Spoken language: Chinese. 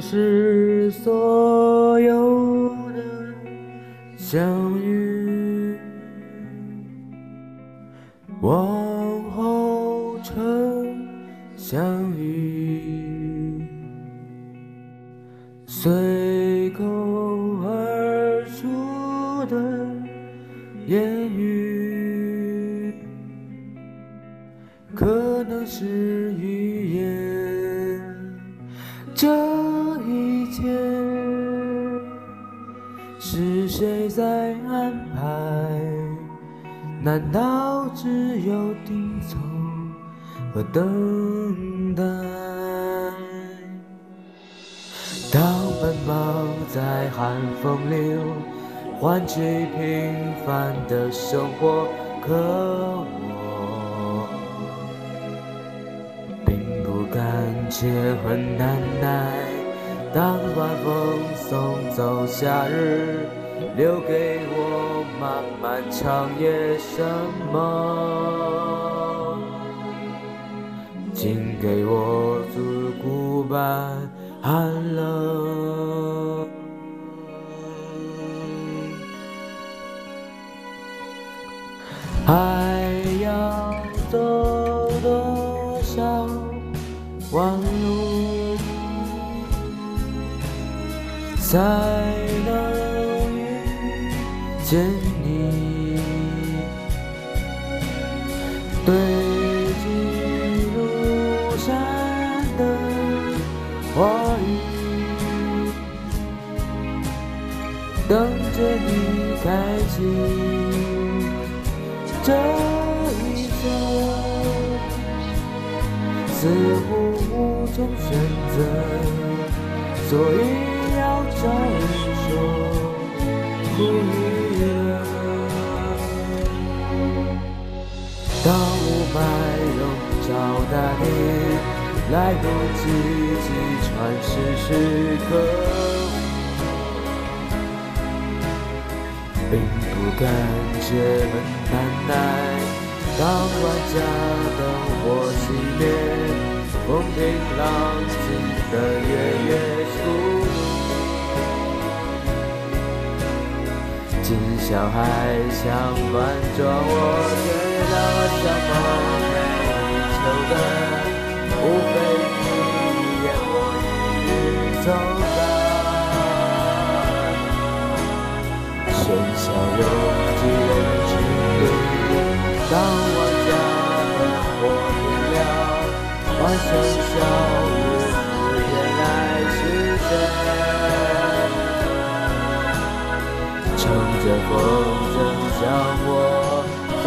是所有的相遇，往后成相遇，随口而出的言语，可能是语言。这谁在安排？难道只有听从和等待？当奔跑在寒风里，换取平凡的生活，可我并不甘，却很难耐。当晚风送走夏日，留给我漫漫长夜，什么？请给我自古般寒冷。还要走多少弯路，才见你？堆积如山的话语，等着你开启。这一生似乎无从选择，所以要找人说不一样。来不及击穿时时刻。并不感觉很难耐。当万家灯火熄灭，风平浪静的月月初今宵还想关照我，却那相逢每秋的，无非喧嚣拥挤人群里，当万家灯火点了，欢声笑语原来是谁？乘着风筝向我走。